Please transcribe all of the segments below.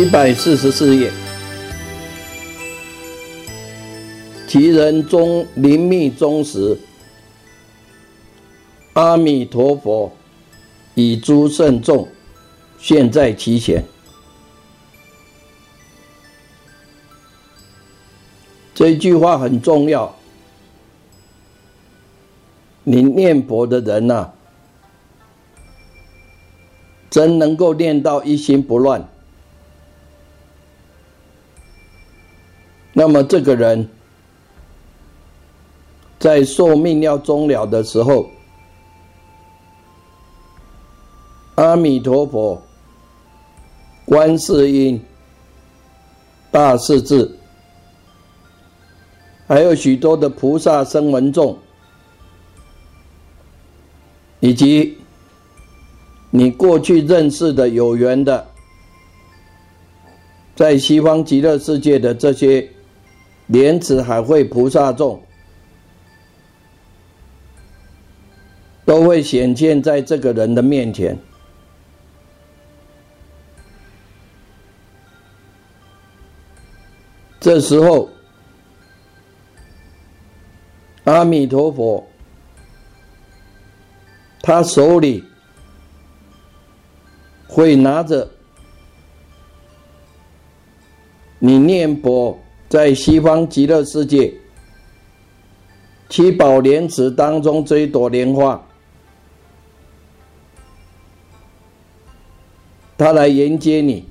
一百四十四页，其人中临密中时，阿弥陀佛以诸圣众现，在其前。这句话很重要。你念佛的人呐，真能够念到一心不乱。那么这个人，在寿命要终了的时候，阿弥陀佛、观世音、大势至，还有许多的菩萨声闻众，以及你过去认识的有缘的，在西方极乐世界的这些。莲池海会菩萨众都会显现在这个人的面前。这时候，阿弥陀佛，他手里会拿着你念佛。在西方极乐世界七宝莲池当中，这一朵莲花，他来迎接你，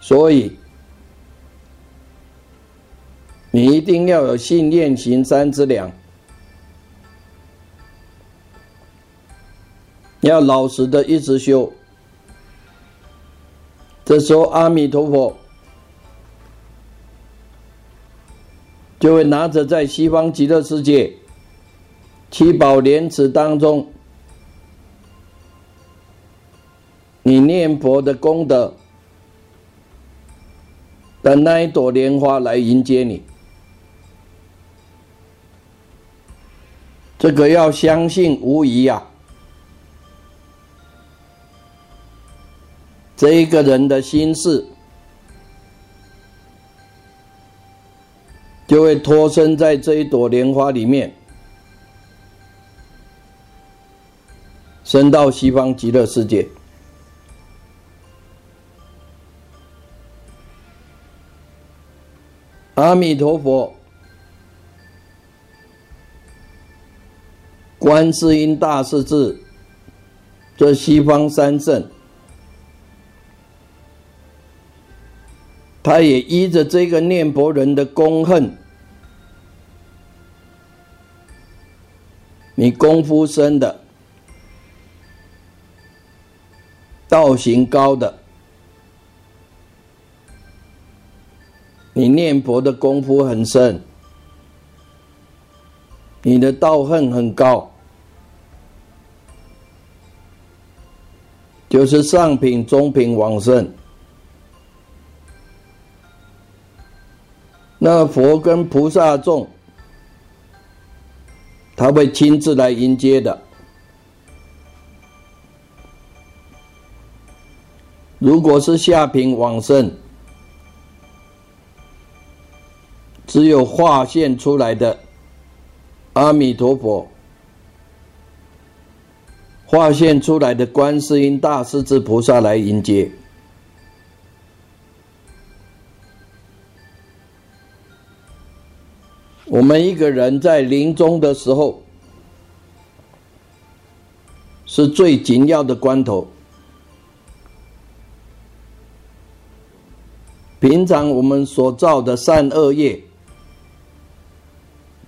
所以你一定要有信念行三之两，要老实的一直修。这时候，阿弥陀佛就会拿着在西方极乐世界七宝莲池当中你念佛的功德的那一朵莲花来迎接你。这个要相信无疑呀。这一个人的心事，就会托生在这一朵莲花里面，升到西方极乐世界。阿弥陀佛，观世音大势至，这西方三圣。他也依着这个念佛人的功恨，你功夫深的，道行高的，你念佛的功夫很深，你的道恨很高，就是上品、中品、往生。那佛跟菩萨众，他会亲自来迎接的。如果是下品往生，只有化现出来的阿弥陀佛，化现出来的观世音大势至菩萨来迎接。我们一个人在临终的时候，是最紧要的关头。平常我们所造的善恶业，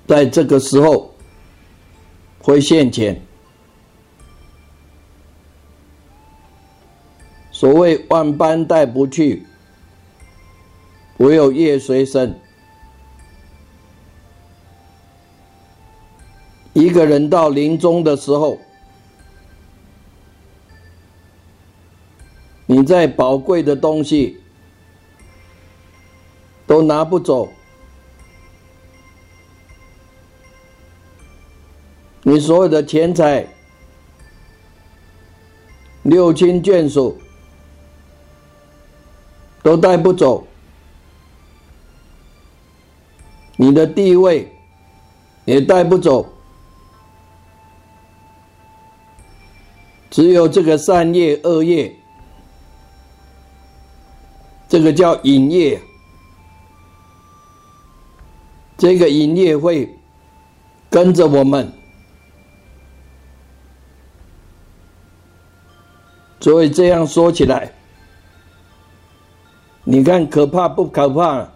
在这个时候会现前。所谓万般带不去，唯有业随身。一个人到临终的时候，你再宝贵的东西都拿不走，你所有的钱财、六亲眷属都带不走，你的地位也带不走。只有这个善业、恶业，这个叫引业。这个引业会跟着我们，所以这样说起来，你看可怕不可怕？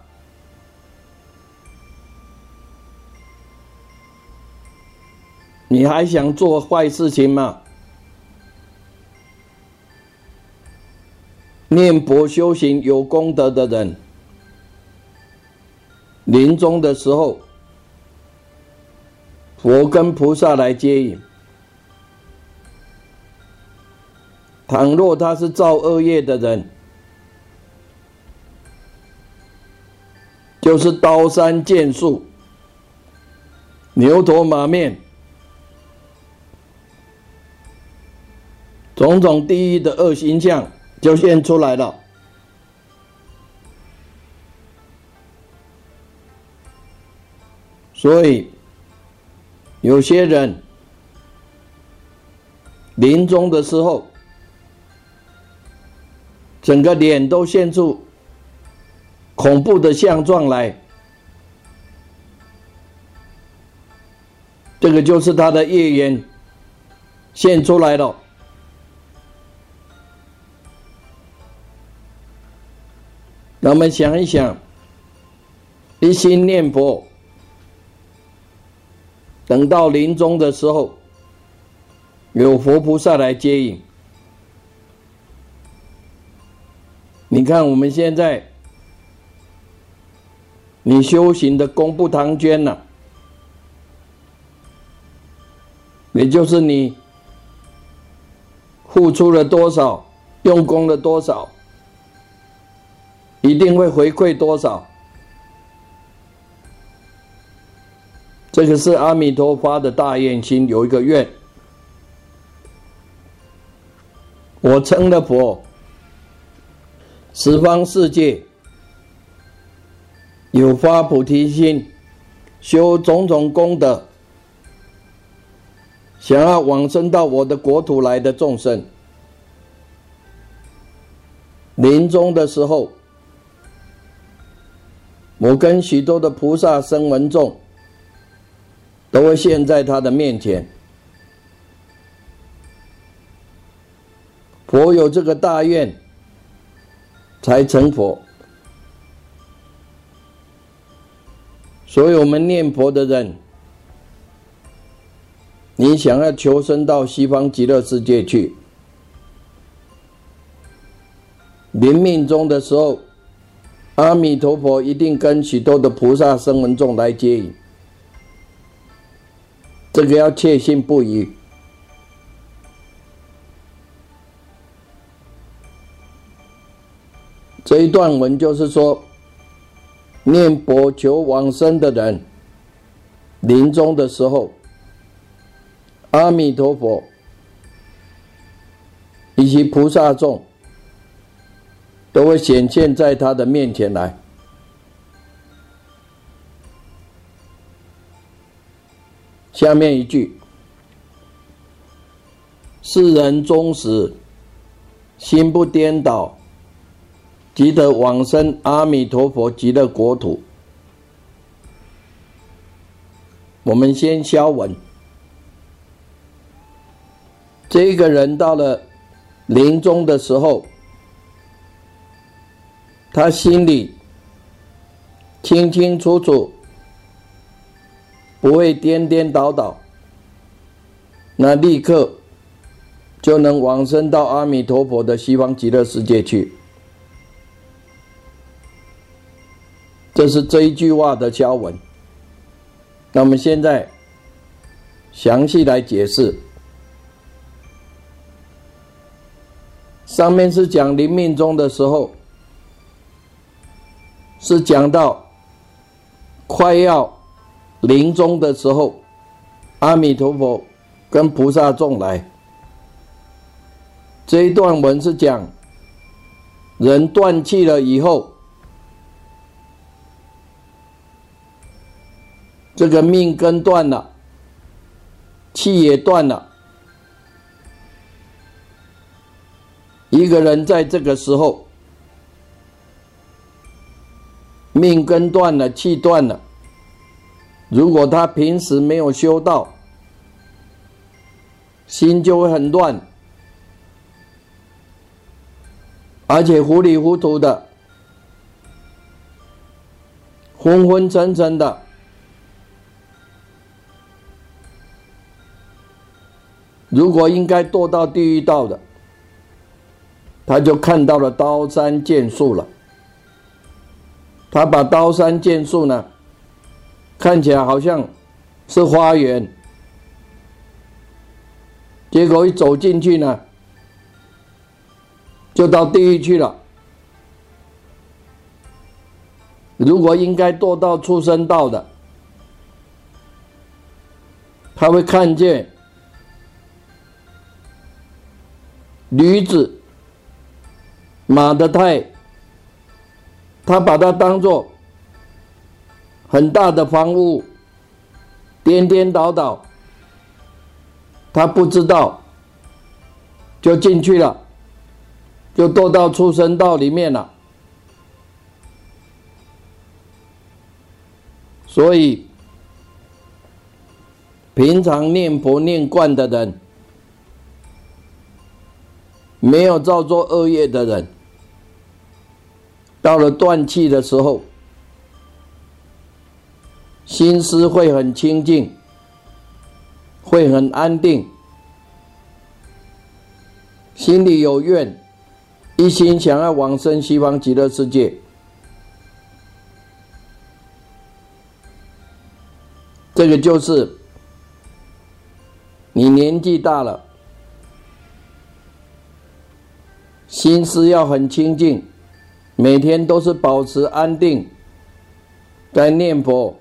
你还想做坏事情吗？念佛修行有功德的人，临终的时候，佛跟菩萨来接引。倘若他是造恶业的人，就是刀山剑树、牛头马面，种种地狱的恶形象。就现出来了，所以有些人临终的时候，整个脸都现出恐怖的相状来，这个就是他的业缘现出来了。那我们想一想，一心念佛，等到临终的时候，有佛菩萨来接引。你看我们现在，你修行的功不唐捐呐，也就是你付出了多少，用功了多少。一定会回馈多少？这个是阿弥陀佛的大愿心，有一个愿。我称了佛，十方世界有发菩提心，修种种功德，想要往生到我的国土来的众生，临终的时候。我跟许多的菩萨声闻众，都会现在他的面前。佛有这个大愿，才成佛。所以我们念佛的人，你想要求生到西方极乐世界去，临命终的时候。阿弥陀佛一定跟许多的菩萨声闻众来接引，这个要确信不疑。这一段文就是说，念佛求往生的人，临终的时候，阿弥陀佛以及菩萨众。都会显现在他的面前来。下面一句，世人终始心不颠倒，即得往生阿弥陀佛极乐国土。我们先消文。这个人到了临终的时候。他心里清清楚楚，不会颠颠倒倒，那立刻就能往生到阿弥陀佛的西方极乐世界去。这是这一句话的消文。那我们现在详细来解释。上面是讲临命终的时候，是讲到快要临终的时候，阿弥陀佛跟菩萨众来。这一段文是讲人断气了以后，这个命根断了，气也断了。一个人在这个时候，命根断了，气断了。如果他平时没有修道，心就会很乱，而且糊里糊涂的、昏昏沉沉的。如果应该堕到地狱道的。他就看到了刀山剑树了。他把刀山剑树呢，看起来好像是花园，结果一走进去呢，就到地狱去了。如果应该堕到畜生道的，他会看见驴子。马的胎，他把它当做很大的房屋，颠颠倒倒，他不知道，就进去了，就堕到畜生道里面了。所以，平常念佛念惯的人，没有造作恶业的人。到了断气的时候，心思会很清净，会很安定，心里有愿，一心想要往生西方极乐世界。这个就是你年纪大了，心思要很清净。每天都是保持安定，在念佛，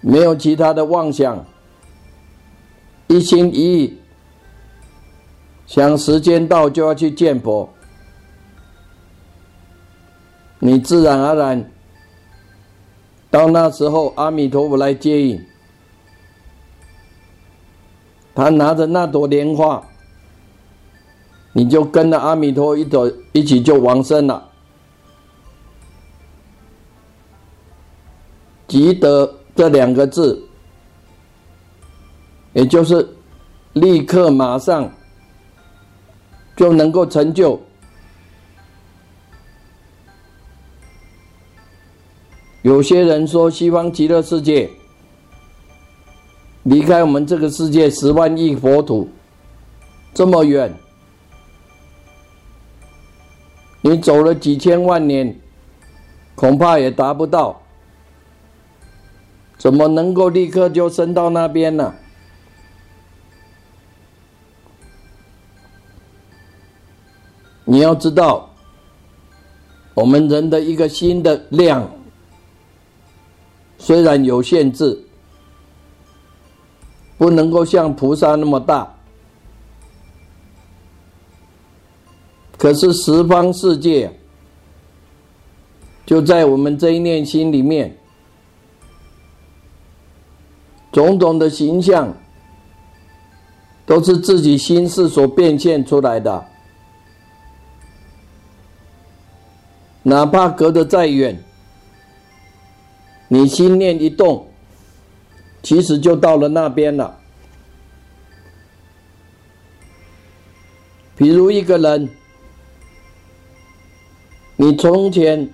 没有其他的妄想，一心一意想时间到就要去见佛，你自然而然到那时候，阿弥陀佛来接引，他拿着那朵莲花，你就跟着阿弥陀一走一起就往生了。积德这两个字，也就是立刻马上就能够成就。有些人说，西方极乐世界离开我们这个世界十万亿佛土这么远，你走了几千万年，恐怕也达不到。怎么能够立刻就升到那边呢？你要知道，我们人的一个心的量虽然有限制，不能够像菩萨那么大，可是十方世界就在我们这一念心里面。种种的形象，都是自己心事所变现出来的。哪怕隔得再远，你心念一动，其实就到了那边了。比如一个人，你从前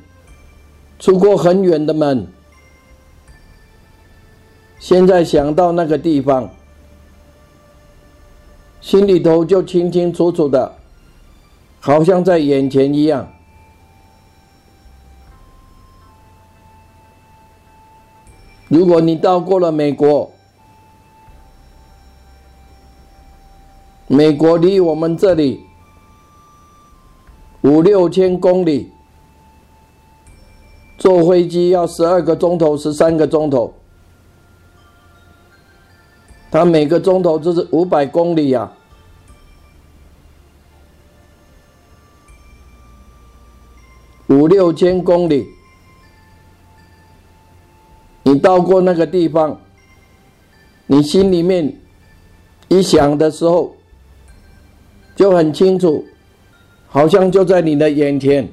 出过很远的门。现在想到那个地方，心里头就清清楚楚的，好像在眼前一样。如果你到过了美国，美国离我们这里五六千公里，坐飞机要十二个钟头，十三个钟头。它每个钟头就是五百公里呀，五六千公里。你到过那个地方，你心里面一想的时候，就很清楚，好像就在你的眼前。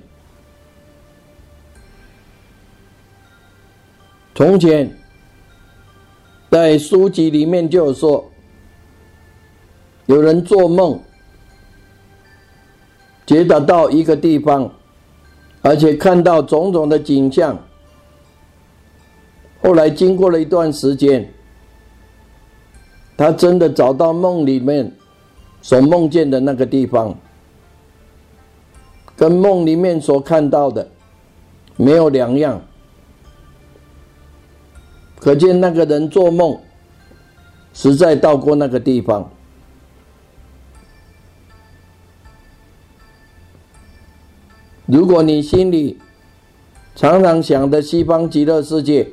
从前。在书籍里面就有说，有人做梦，觉得到一个地方，而且看到种种的景象。后来经过了一段时间，他真的找到梦里面所梦见的那个地方，跟梦里面所看到的没有两样。可见那个人做梦，实在到过那个地方。如果你心里常常想的西方极乐世界，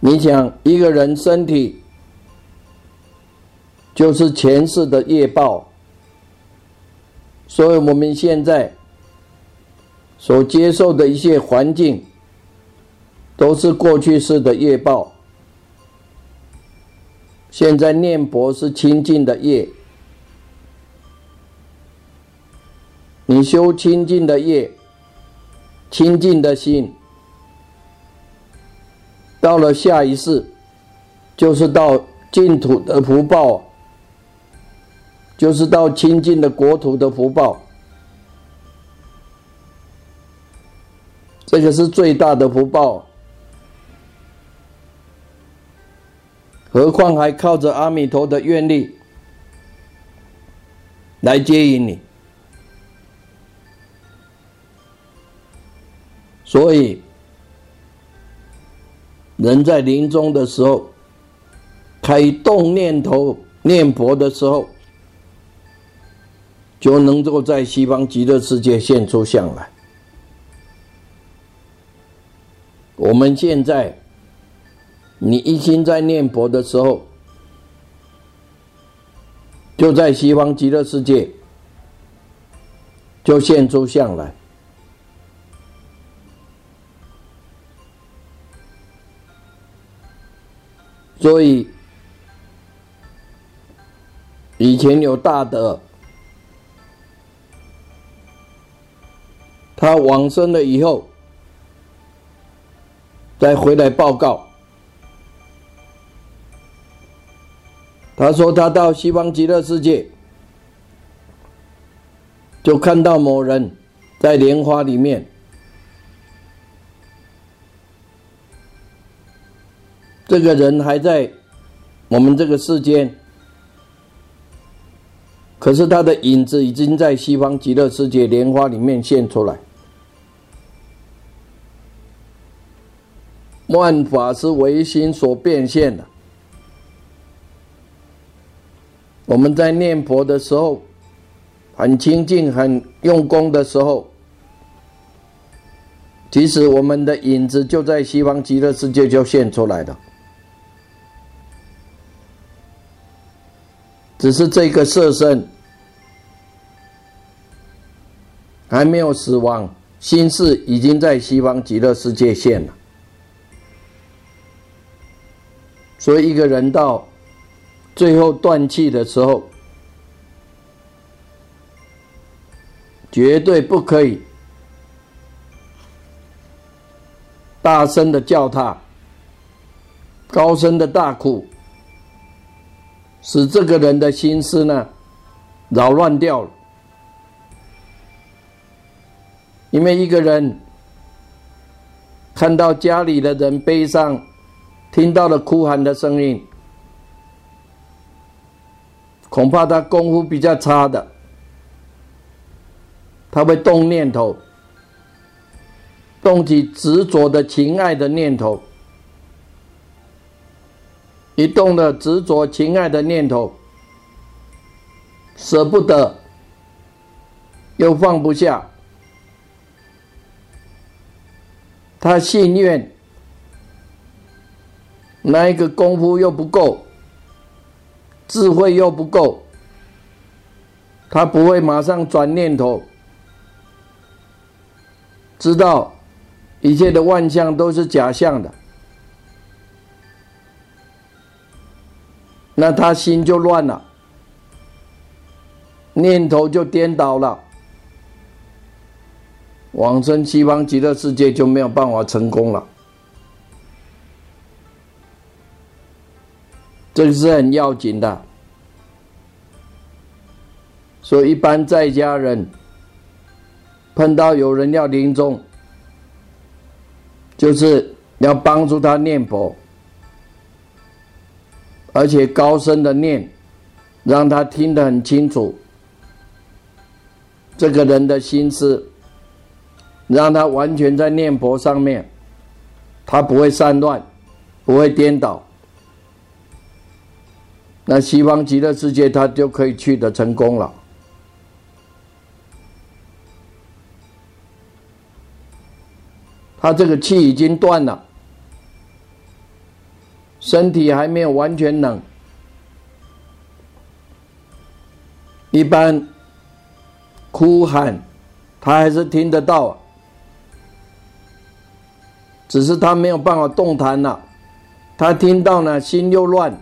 你想一个人身体就是前世的业报，所以我们现在。所接受的一些环境，都是过去式的业报。现在念佛是清净的业，你修清净的业，清净的心，到了下一世，就是到净土的福报，就是到清净的国土的福报。这个是最大的福报，何况还靠着阿弥陀的愿力来接引你。所以，人在临终的时候，开动念头念佛的时候，就能够在西方极乐世界现出相来。我们现在，你一心在念佛的时候，就在西方极乐世界就现出相来。所以以前有大德，他往生了以后。再回来报告，他说他到西方极乐世界，就看到某人在莲花里面，这个人还在我们这个世间，可是他的影子已经在西方极乐世界莲花里面现出来。万法是唯心所变现的。我们在念佛的时候，很清净、很用功的时候，其实我们的影子就在西方极乐世界就现出来了。只是这个色身还没有死亡，心事已经在西方极乐世界现了。所以一个人到最后断气的时候，绝对不可以大声的叫他，高声的大哭，使这个人的心思呢扰乱掉了。因为一个人看到家里的人悲伤，听到了哭喊的声音，恐怕他功夫比较差的，他会动念头，动起执着的情爱的念头，一动了执着情爱的念头，舍不得，又放不下。他心愿，那一个功夫又不够，智慧又不够，他不会马上转念头，知道一切的万象都是假象的，那他心就乱了，念头就颠倒了。往生西方极乐世界就没有办法成功了，这是很要紧的。所以一般在家人碰到有人要临终，就是要帮助他念佛，而且高声的念，让他听得很清楚，这个人的心思。让他完全在念佛上面，他不会散乱，不会颠倒，那西方极乐世界他就可以去的成功了。他这个气已经断了，身体还没有完全冷，一般哭喊他还是听得到。只是他没有办法动弹了，他听到呢，心又乱，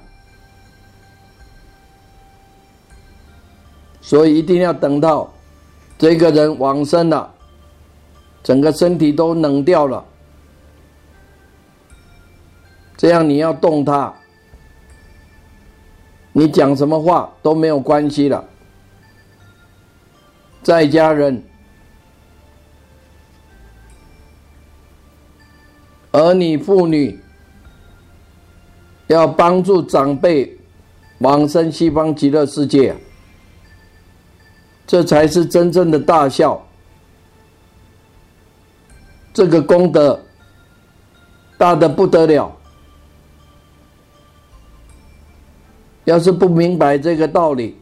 所以一定要等到这个人往生了，整个身体都冷掉了，这样你要动他，你讲什么话都没有关系了，在家人。儿女妇女要帮助长辈往生西方极乐世界，这才是真正的大孝。这个功德大的不得了。要是不明白这个道理，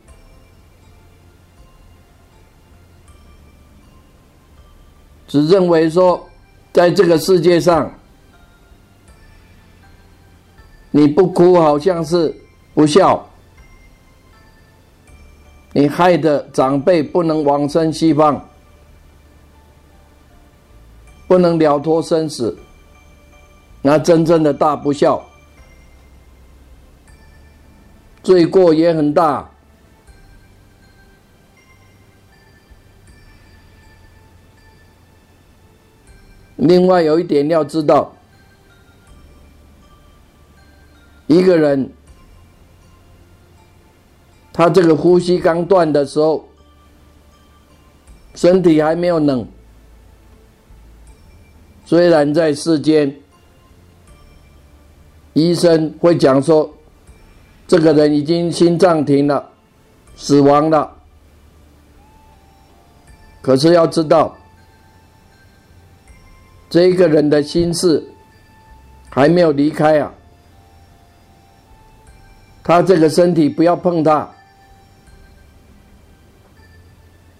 只认为说在这个世界上。你不哭好像是不孝，你害得长辈不能往生西方，不能了脱生死，那真正的大不孝，罪过也很大。另外有一点要知道。一个人，他这个呼吸刚断的时候，身体还没有冷，虽然在世间，医生会讲说，这个人已经心脏停了，死亡了。可是要知道，这个人的心事还没有离开啊。他这个身体不要碰他，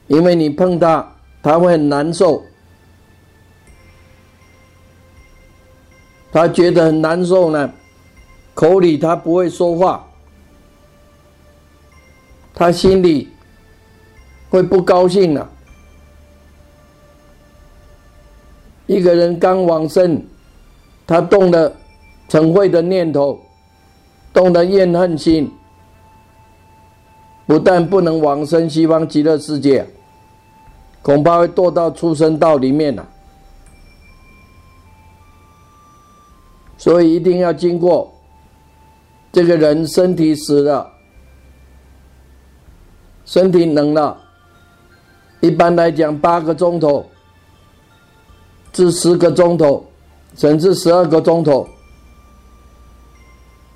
因为你碰他，他会很难受，他觉得很难受呢，口里他不会说话，他心里会不高兴了，一个人刚往生，他动了成慧的念头，动了怨恨心，不但不能往生西方极乐世界，恐怕会堕到畜生道里面了。所以一定要经过这个人身体死了，身体冷了，一般来讲八个钟头至十个钟头，甚至十二个钟头，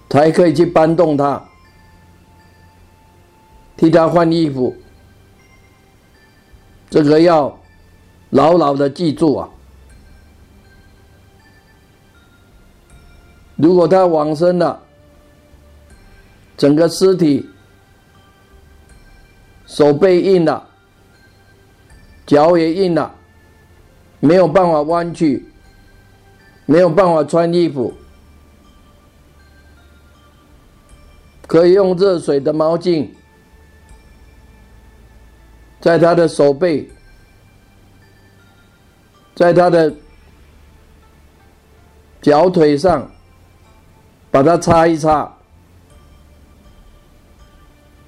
才可以去搬动他，替他换衣服。这个要牢牢的记住啊！如果他往生了，整个尸体手背硬了，脚也硬了，没有办法弯曲，没有办法穿衣服，可以用热水的毛巾在他的手背，在他的脚腿上。把它擦一擦，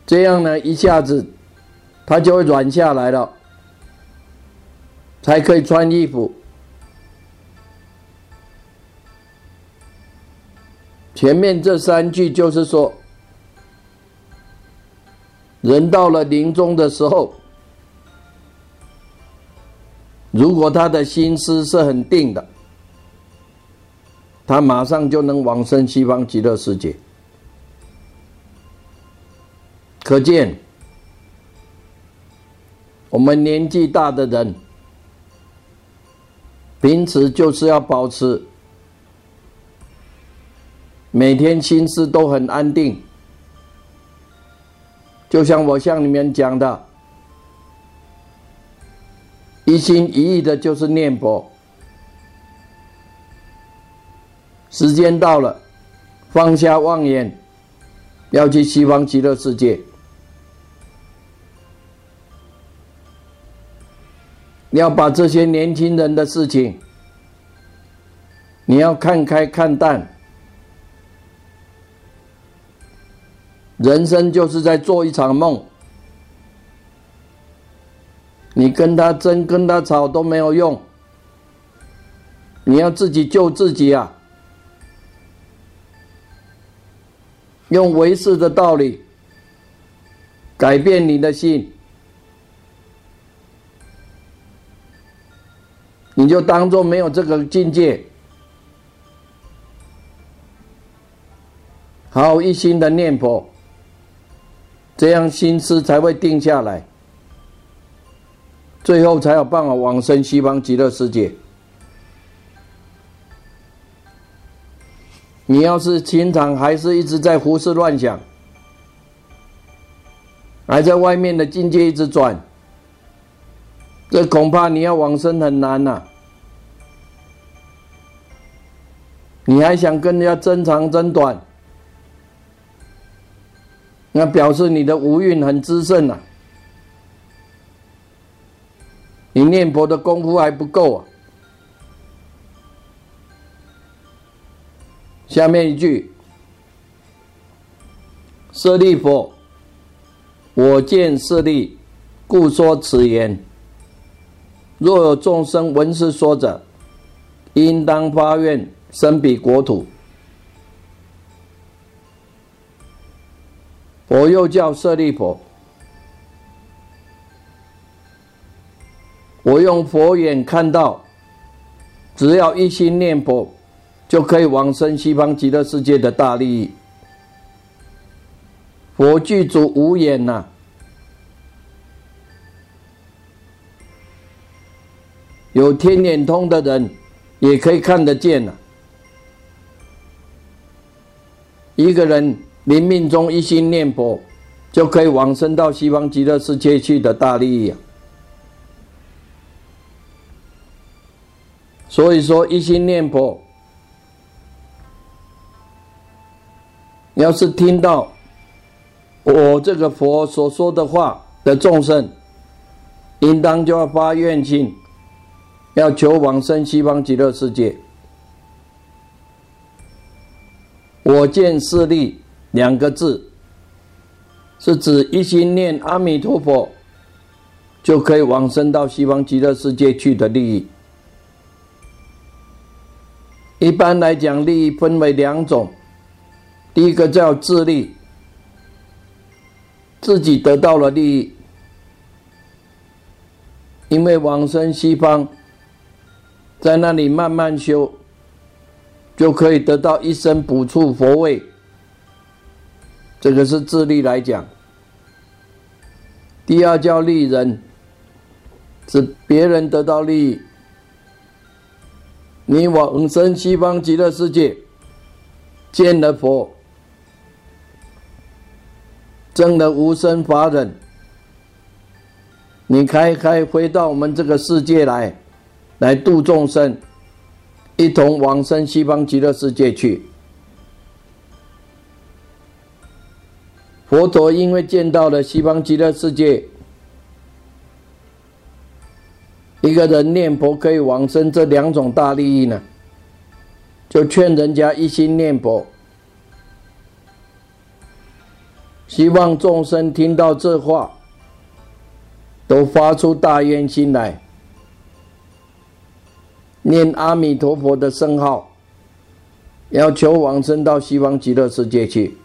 这样呢，一下子它就会软下来了，才可以穿衣服。前面这三句就是说，人到了临终的时候，如果他的心思是很定的。他马上就能往生西方极乐世界，可见我们年纪大的人，平时就是要保持每天心思都很安定，就像我向你们讲的，一心一意的就是念佛。时间到了，放下妄言，要去西方极乐世界。要把这些年轻人的事情，你要看开看淡。人生就是在做一场梦，你跟他争，跟他吵都没有用，你要自己救自己啊！用唯识的道理改变你的心，你就当做没有这个境界，好一心的念佛，这样心思才会定下来，最后才有办法往生西方极乐世界。你要是经常还是一直在胡思乱想，还在外面的境界一直转，这恐怕你要往生很难呐。你还想跟人家争长争短，那表示你的无运很滋盛呐，你念佛的功夫还不够啊。下面一句：“舍利佛，我见舍利，故说此言。若有众生闻是说者，应当发愿生彼国土。”佛又叫舍利佛，我用佛眼看到，只要一心念佛。就可以往生西方极乐世界的大利益。佛具足无眼呐，有天眼通的人也可以看得见呐。一个人临命中一心念佛，就可以往生到西方极乐世界去的大利益。啊所以说，一心念佛。要是听到我这个佛所说的话的众生，应当就要发愿心，要求往生西方极乐世界。我见势力两个字，是指一心念阿弥陀佛，就可以往生到西方极乐世界去的利益。一般来讲，利益分为两种，第一个叫自利，自己得到了利益，因为往生西方，在那里慢慢修。就可以得到一生补处佛位，这个是自利来讲。第二叫利人，是别人得到利益，你往生西方极乐世界，见了佛，证了无生法忍，你开开回到我们这个世界来，来度众生。一同往生西方极乐世界去。佛陀因为见到了西方极乐世界，一个人念佛可以往生这两种大利益呢，就劝人家一心念佛，希望众生听到这话，都发出大愿心来。念阿弥陀佛的圣号，要求往生到西方极乐世界去。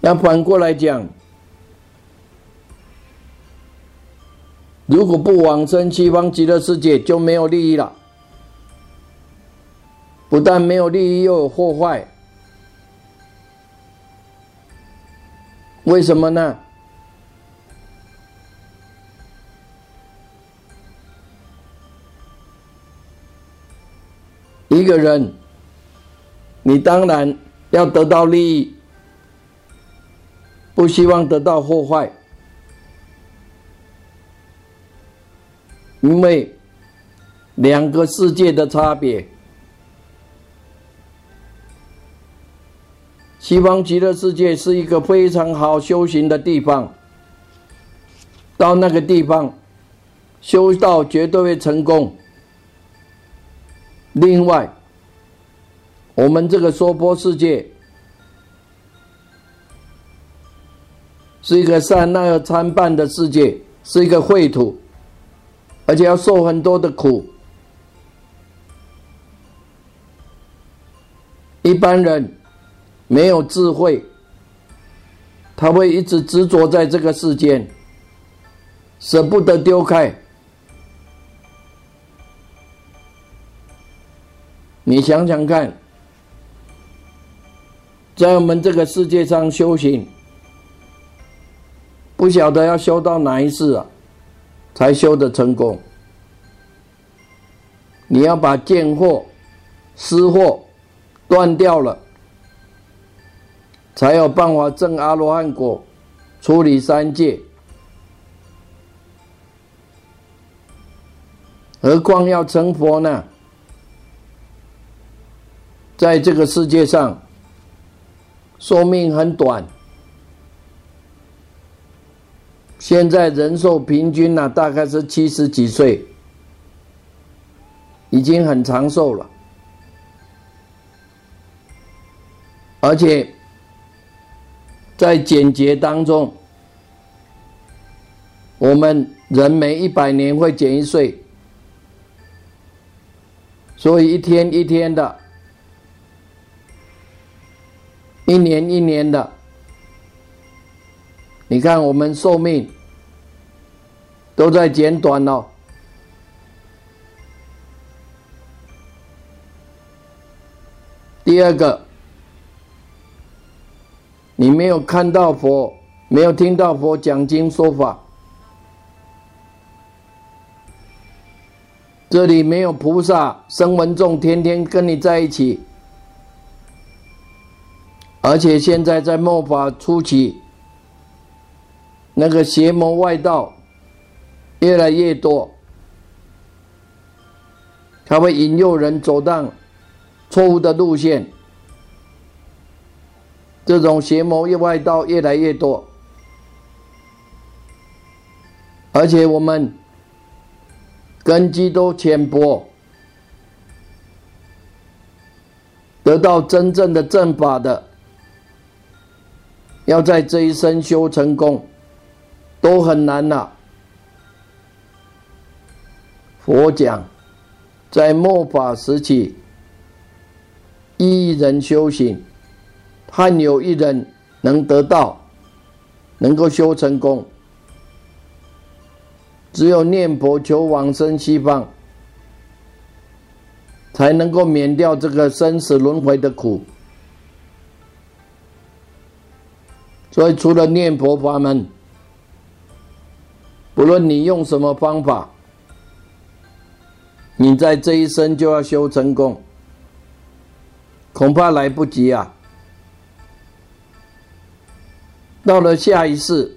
那反过来讲，如果不往生西方极乐世界，就没有利益了。不但没有利益，又有祸害。为什么呢？一个人，你当然要得到利益，不希望得到祸害，因为两个世界的差别。西方极乐世界是一个非常好修行的地方，到那个地方修道绝对会成功。另外，我们这个娑婆世界是一个善恶参半的世界，是一个秽土，而且要受很多的苦。一般人没有智慧，他会一直执着在这个世间，舍不得丢开。你想想看，在我们这个世界上修行，不晓得要修到哪一世啊，才修得成功。你要把见货、私货断掉了，才有办法证阿罗汉果，处理三界。何况要成佛呢？在这个世界上，寿命很短。现在人寿平均呢，大概是七十几岁，已经很长寿了。而且在简洁当中，我们人每一百年会减一岁，所以一天一天的。一年一年的，你看我们寿命都在减短了。第二个，你没有看到佛，没有听到佛讲经说法，这里没有菩萨、声闻众天天跟你在一起。而且现在在末法初期，那个邪魔外道越来越多，他会引诱人走上错误的路线。这种邪魔外道越来越多，而且我们根基都浅薄，得到真正的正法的，要在这一生修成功，都很难呐。佛讲，在末法时期，一人修行，罕有一人能得到，能够修成功。只有念佛求往生西方，才能够免掉这个生死轮回的苦。所以，除了念佛法门，不论你用什么方法，你在这一生就要修成功，恐怕来不及啊！到了下一世。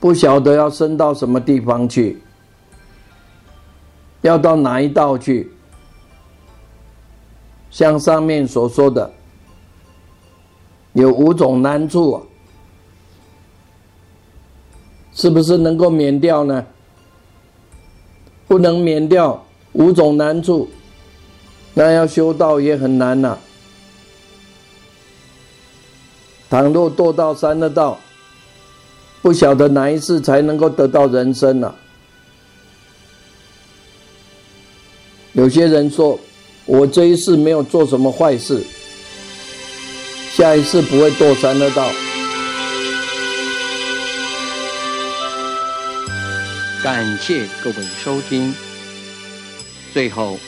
不晓得要升到什么地方去，要到哪一道去？像上面所说的，有五种难处，是不是能够免掉呢？不能免掉五种难处，那要修道也很难呐。倘若堕到三恶道，不晓得哪一世才能够得到人生呢？有些人说，我这一世没有做什么坏事，下一世不会堕三恶道。感谢各位收听。最后，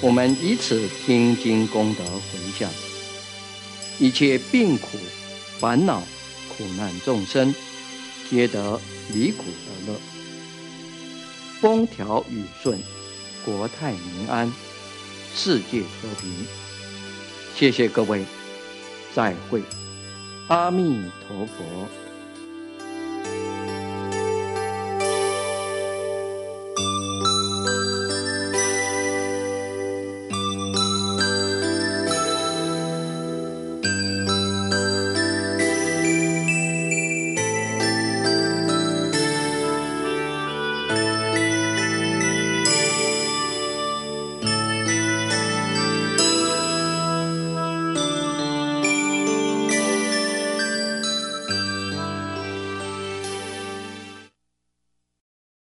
我们以此听经功德回向，一切病苦、烦恼、苦难众生。皆得离苦得乐，风调雨顺，国泰民安，世界和平。谢谢各位，再会，阿弥陀佛。